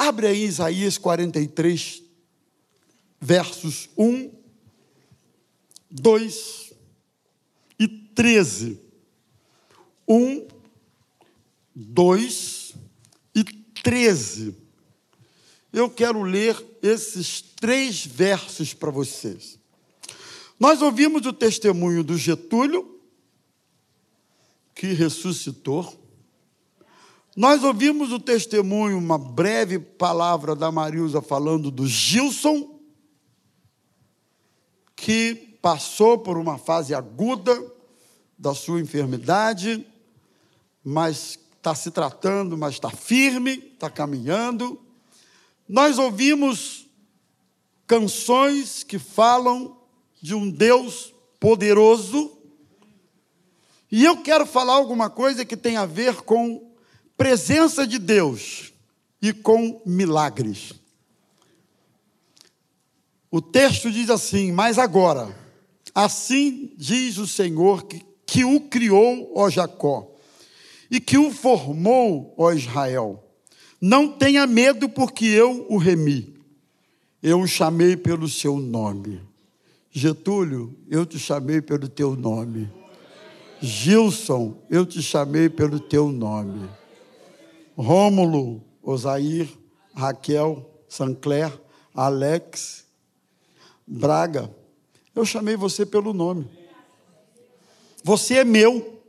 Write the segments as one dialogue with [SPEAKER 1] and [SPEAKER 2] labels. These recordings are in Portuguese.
[SPEAKER 1] Abre aí Isaías 43, versos 1, 2 e 13. 1, 2 e 13. Eu quero ler esses três versos para vocês. Nós ouvimos o testemunho do Getúlio, que ressuscitou. Nós ouvimos o testemunho, uma breve palavra da Marilza falando do Gilson, que passou por uma fase aguda da sua enfermidade, mas está se tratando, mas está firme, está caminhando. Nós ouvimos canções que falam de um Deus poderoso, e eu quero falar alguma coisa que tem a ver com presença de Deus e com milagres. O texto diz assim: Mas agora, assim diz o Senhor que, que o criou, ó Jacó, e que o formou, ó Israel. Não tenha medo, porque eu o remi. Eu o chamei pelo seu nome. Getúlio, eu te chamei pelo teu nome. Gilson, eu te chamei pelo teu nome. Rômulo, Osair, Raquel, Sancler, Alex, Braga, eu chamei você pelo nome. Você é meu.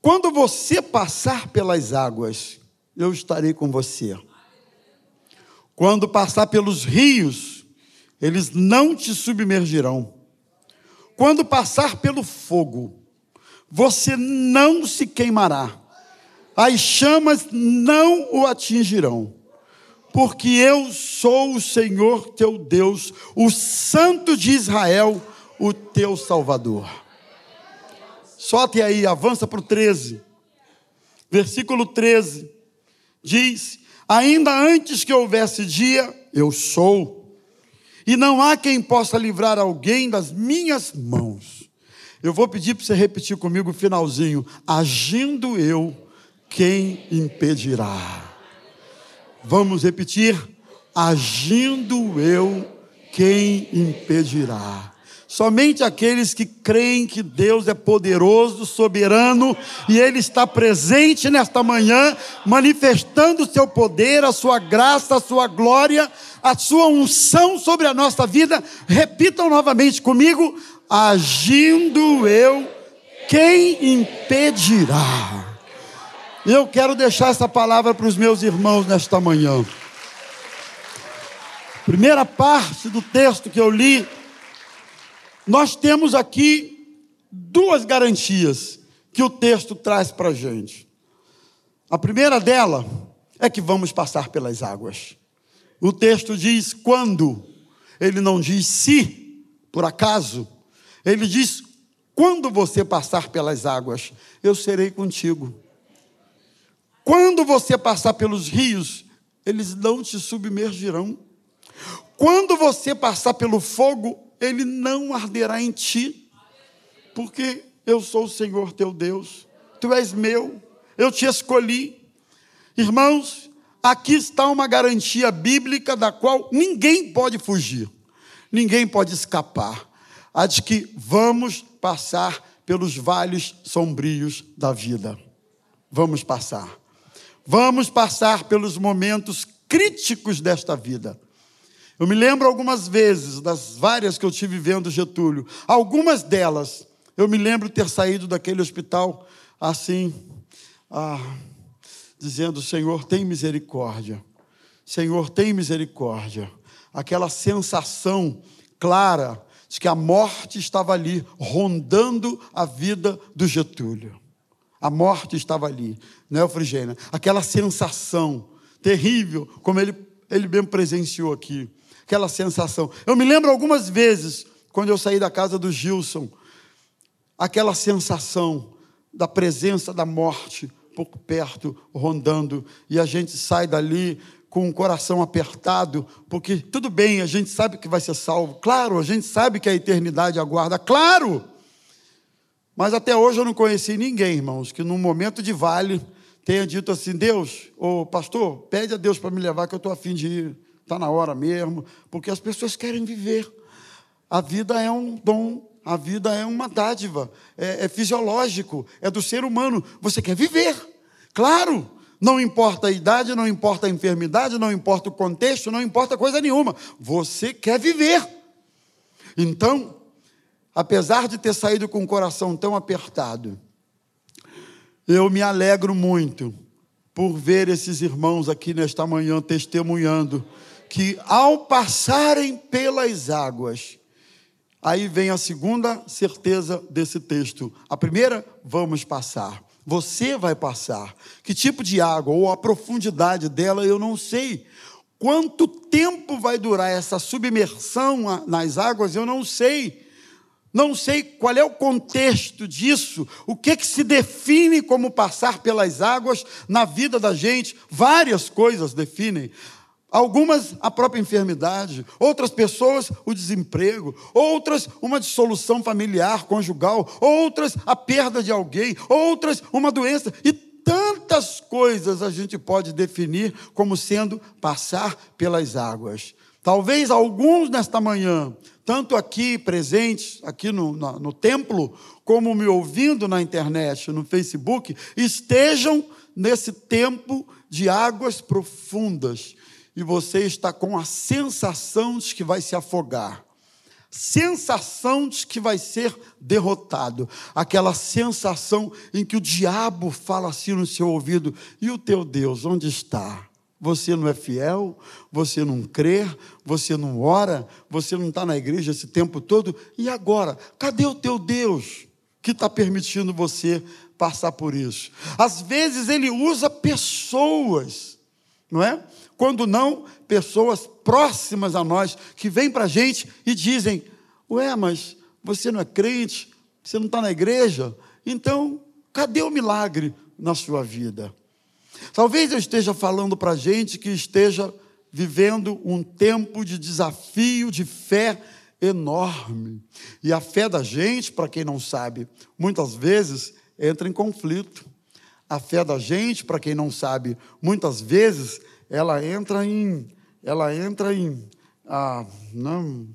[SPEAKER 1] Quando você passar pelas águas, eu estarei com você. Quando passar pelos rios, eles não te submergirão. Quando passar pelo fogo, você não se queimará. As chamas não o atingirão porque eu sou o Senhor teu Deus, o Santo de Israel, o teu Salvador. Solte aí, avança para o 13. Versículo 13 diz: Ainda antes que houvesse dia, eu sou, e não há quem possa livrar alguém das minhas mãos. Eu vou pedir para você repetir comigo o finalzinho: Agindo eu, quem impedirá? Vamos repetir: agindo eu, quem impedirá? Somente aqueles que creem que Deus é poderoso, soberano e Ele está presente nesta manhã, manifestando o seu poder, a sua graça, a sua glória, a sua unção sobre a nossa vida. Repitam novamente comigo: agindo eu, quem impedirá? Eu quero deixar essa palavra para os meus irmãos nesta manhã. Primeira parte do texto que eu li, nós temos aqui duas garantias que o texto traz para a gente. A primeira dela é que vamos passar pelas águas. O texto diz quando, ele não diz se, por acaso, ele diz quando você passar pelas águas, eu serei contigo. Quando você passar pelos rios, eles não te submergirão. Quando você passar pelo fogo, ele não arderá em ti, porque eu sou o Senhor teu Deus, tu és meu, eu te escolhi. Irmãos, aqui está uma garantia bíblica da qual ninguém pode fugir, ninguém pode escapar, a de que vamos passar pelos vales sombrios da vida. Vamos passar. Vamos passar pelos momentos críticos desta vida. Eu me lembro algumas vezes, das várias que eu tive vendo Getúlio, algumas delas, eu me lembro ter saído daquele hospital assim, ah, dizendo: Senhor, tem misericórdia, Senhor, tem misericórdia. Aquela sensação clara de que a morte estava ali, rondando a vida do Getúlio. A morte estava ali, né, Frigênia? Aquela sensação terrível, como ele, ele mesmo presenciou aqui. Aquela sensação. Eu me lembro algumas vezes, quando eu saí da casa do Gilson, aquela sensação da presença da morte pouco perto, rondando, e a gente sai dali com o coração apertado, porque tudo bem, a gente sabe que vai ser salvo, claro, a gente sabe que a eternidade aguarda, claro, mas até hoje eu não conheci ninguém, irmãos, que num momento de vale tenha dito assim: Deus, ô pastor, pede a Deus para me levar, que eu estou afim de ir, está na hora mesmo, porque as pessoas querem viver. A vida é um dom, a vida é uma dádiva, é, é fisiológico, é do ser humano. Você quer viver, claro. Não importa a idade, não importa a enfermidade, não importa o contexto, não importa coisa nenhuma. Você quer viver. Então, apesar de ter saído com o coração tão apertado, eu me alegro muito por ver esses irmãos aqui nesta manhã testemunhando que ao passarem pelas águas, aí vem a segunda certeza desse texto. A primeira, vamos passar. Você vai passar. Que tipo de água ou a profundidade dela eu não sei. Quanto tempo vai durar essa submersão nas águas eu não sei. Não sei qual é o contexto disso, o que, que se define como passar pelas águas na vida da gente. Várias coisas definem. Algumas a própria enfermidade, outras pessoas o desemprego, outras uma dissolução familiar, conjugal, outras a perda de alguém, outras uma doença e tantas coisas a gente pode definir como sendo passar pelas águas. Talvez alguns nesta manhã tanto aqui presentes, aqui no, no, no, templo, como me ouvindo na internet, no Facebook, estejam nesse tempo de águas profundas e você está com a sensação de que vai se afogar. Sensação de que vai ser derrotado, aquela sensação em que o diabo fala assim no seu ouvido: e o teu Deus, onde está? Você não é fiel, você não crê, você não ora, você não está na igreja esse tempo todo. E agora? Cadê o teu Deus que está permitindo você passar por isso? Às vezes ele usa pessoas, não é? Quando não, pessoas próximas a nós que vêm para a gente e dizem: Ué, mas você não é crente, você não está na igreja, então cadê o milagre na sua vida? Talvez eu esteja falando para gente que esteja vivendo um tempo de desafio, de fé enorme. E a fé da gente, para quem não sabe, muitas vezes entra em conflito. A fé da gente, para quem não sabe, muitas vezes ela entra em, ela entra em, ah, não,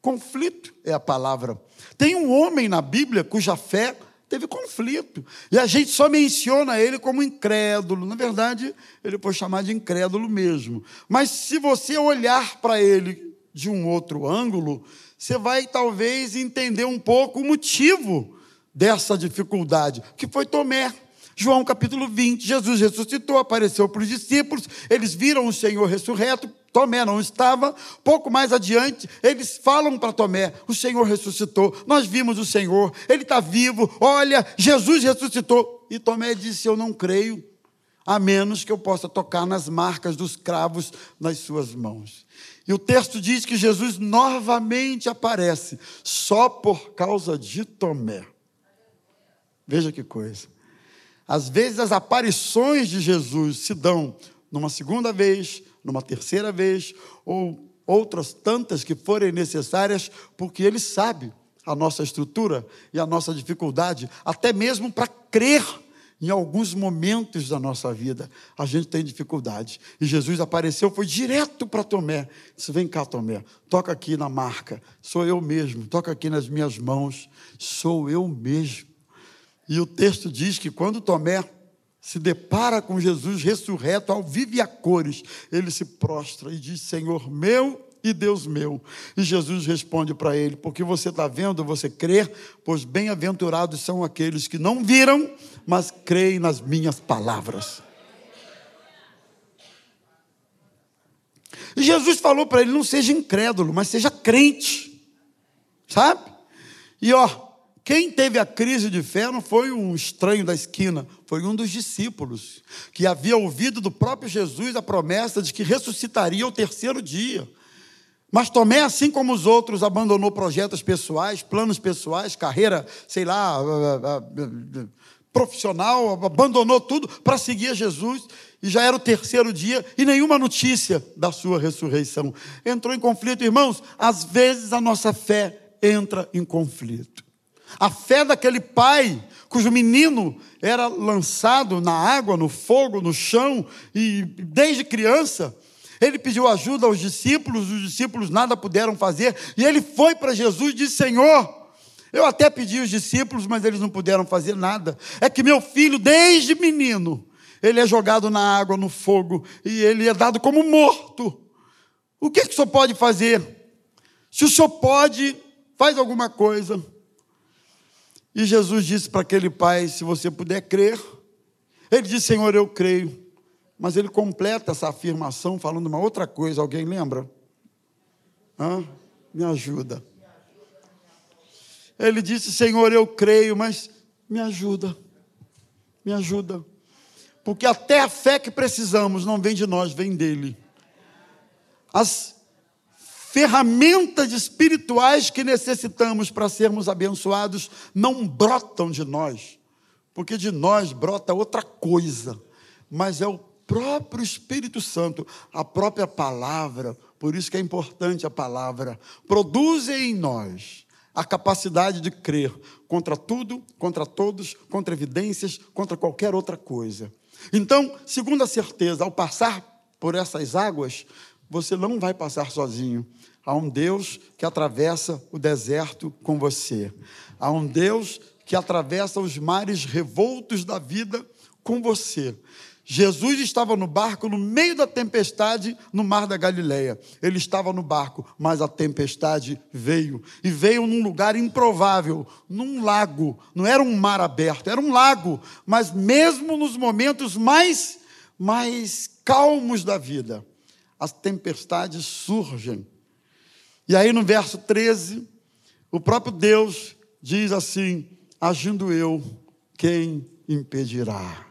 [SPEAKER 1] conflito é a palavra. Tem um homem na Bíblia cuja fé teve conflito. E a gente só menciona ele como incrédulo. Na verdade, ele foi chamado de incrédulo mesmo. Mas se você olhar para ele de um outro ângulo, você vai talvez entender um pouco o motivo dessa dificuldade, que foi Tomé. João capítulo 20, Jesus ressuscitou, apareceu para os discípulos, eles viram o Senhor ressurreto, Tomé não estava. Pouco mais adiante, eles falam para Tomé: o Senhor ressuscitou, nós vimos o Senhor, ele está vivo, olha, Jesus ressuscitou. E Tomé disse: Eu não creio, a menos que eu possa tocar nas marcas dos cravos nas suas mãos. E o texto diz que Jesus novamente aparece, só por causa de Tomé. Veja que coisa. Às vezes as aparições de Jesus se dão numa segunda vez, numa terceira vez, ou outras tantas que forem necessárias, porque Ele sabe a nossa estrutura e a nossa dificuldade, até mesmo para crer em alguns momentos da nossa vida, a gente tem dificuldade. E Jesus apareceu, foi direto para Tomé. Disse: Vem cá, Tomé, toca aqui na marca, sou eu mesmo, toca aqui nas minhas mãos, sou eu mesmo. E o texto diz que quando Tomé se depara com Jesus ressurreto, ao vivo e a cores, ele se prostra e diz: Senhor meu e Deus meu. E Jesus responde para ele: Porque você está vendo, você crê, pois bem-aventurados são aqueles que não viram, mas creem nas minhas palavras. E Jesus falou para ele: Não seja incrédulo, mas seja crente, sabe? E ó, quem teve a crise de fé não foi um estranho da esquina, foi um dos discípulos, que havia ouvido do próprio Jesus a promessa de que ressuscitaria ao terceiro dia. Mas Tomé, assim como os outros, abandonou projetos pessoais, planos pessoais, carreira, sei lá, profissional, abandonou tudo para seguir Jesus, e já era o terceiro dia e nenhuma notícia da sua ressurreição. Entrou em conflito, irmãos, às vezes a nossa fé entra em conflito. A fé daquele pai, cujo menino era lançado na água, no fogo, no chão, e desde criança, ele pediu ajuda aos discípulos, os discípulos nada puderam fazer, e ele foi para Jesus e disse: Senhor, eu até pedi aos discípulos, mas eles não puderam fazer nada. É que meu filho, desde menino, ele é jogado na água, no fogo, e ele é dado como morto. O que, que o senhor pode fazer? Se o senhor pode, faz alguma coisa. E Jesus disse para aquele pai: Se você puder crer, ele disse: Senhor, eu creio. Mas ele completa essa afirmação falando uma outra coisa. Alguém lembra? Hã? Me ajuda. Ele disse: Senhor, eu creio, mas me ajuda. Me ajuda. Porque até a fé que precisamos não vem de nós, vem dele. As ferramentas espirituais que necessitamos para sermos abençoados não brotam de nós, porque de nós brota outra coisa, mas é o próprio Espírito Santo, a própria palavra, por isso que é importante a palavra, produz em nós a capacidade de crer contra tudo, contra todos, contra evidências, contra qualquer outra coisa. Então, segunda certeza, ao passar por essas águas, você não vai passar sozinho. Há um Deus que atravessa o deserto com você. Há um Deus que atravessa os mares revoltos da vida com você. Jesus estava no barco no meio da tempestade no mar da Galileia. Ele estava no barco, mas a tempestade veio e veio num lugar improvável, num lago. Não era um mar aberto, era um lago, mas mesmo nos momentos mais mais calmos da vida, as tempestades surgem. E aí no verso 13, o próprio Deus diz assim: agindo eu, quem impedirá?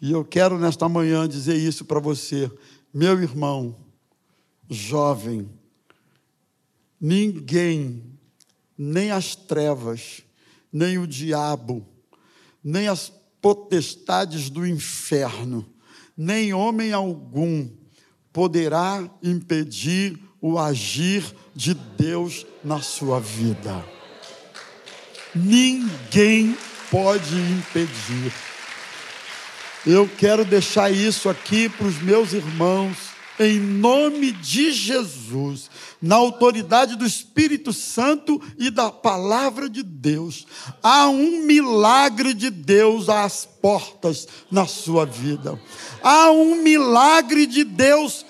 [SPEAKER 1] E eu quero nesta manhã dizer isso para você, meu irmão, jovem, ninguém, nem as trevas, nem o diabo, nem as potestades do inferno, nem homem algum poderá impedir o agir de Deus na sua vida. Ninguém pode impedir. Eu quero deixar isso aqui para os meus irmãos, em nome de Jesus, na autoridade do Espírito Santo e da palavra de Deus. Há um milagre de Deus às portas na sua vida. Há um milagre de Deus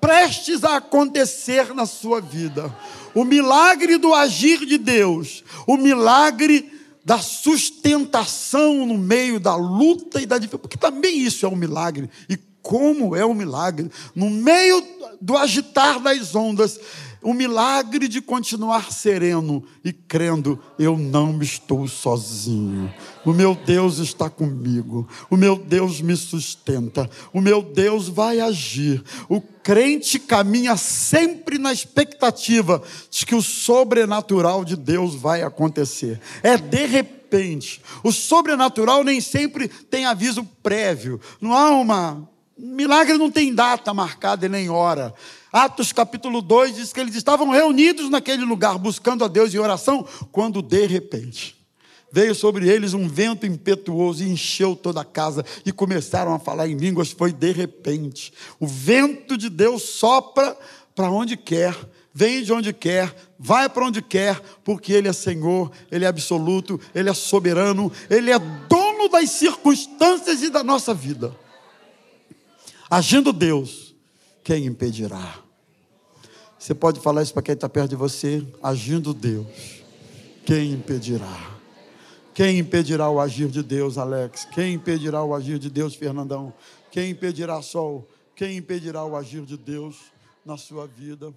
[SPEAKER 1] prestes a acontecer na sua vida. O milagre do agir de Deus, o milagre da sustentação no meio da luta e da dificuldade, porque também isso é um milagre. E como é um milagre? No meio do agitar das ondas, o milagre de continuar sereno e crendo, eu não estou sozinho. O meu Deus está comigo. O meu Deus me sustenta. O meu Deus vai agir. O crente caminha sempre na expectativa de que o sobrenatural de Deus vai acontecer. É de repente. O sobrenatural nem sempre tem aviso prévio. Não há uma milagre não tem data marcada e nem hora. Atos capítulo 2 diz que eles estavam reunidos naquele lugar, buscando a Deus em oração, quando de repente veio sobre eles um vento impetuoso e encheu toda a casa e começaram a falar em línguas. Foi de repente. O vento de Deus sopra para onde quer, vem de onde quer, vai para onde quer, porque Ele é Senhor, Ele é absoluto, Ele é soberano, Ele é dono das circunstâncias e da nossa vida. Agindo Deus, quem impedirá? Você pode falar isso para quem está perto de você? Agindo Deus, quem impedirá? Quem impedirá o agir de Deus, Alex? Quem impedirá o agir de Deus, Fernandão? Quem impedirá Sol? Quem impedirá o agir de Deus na sua vida?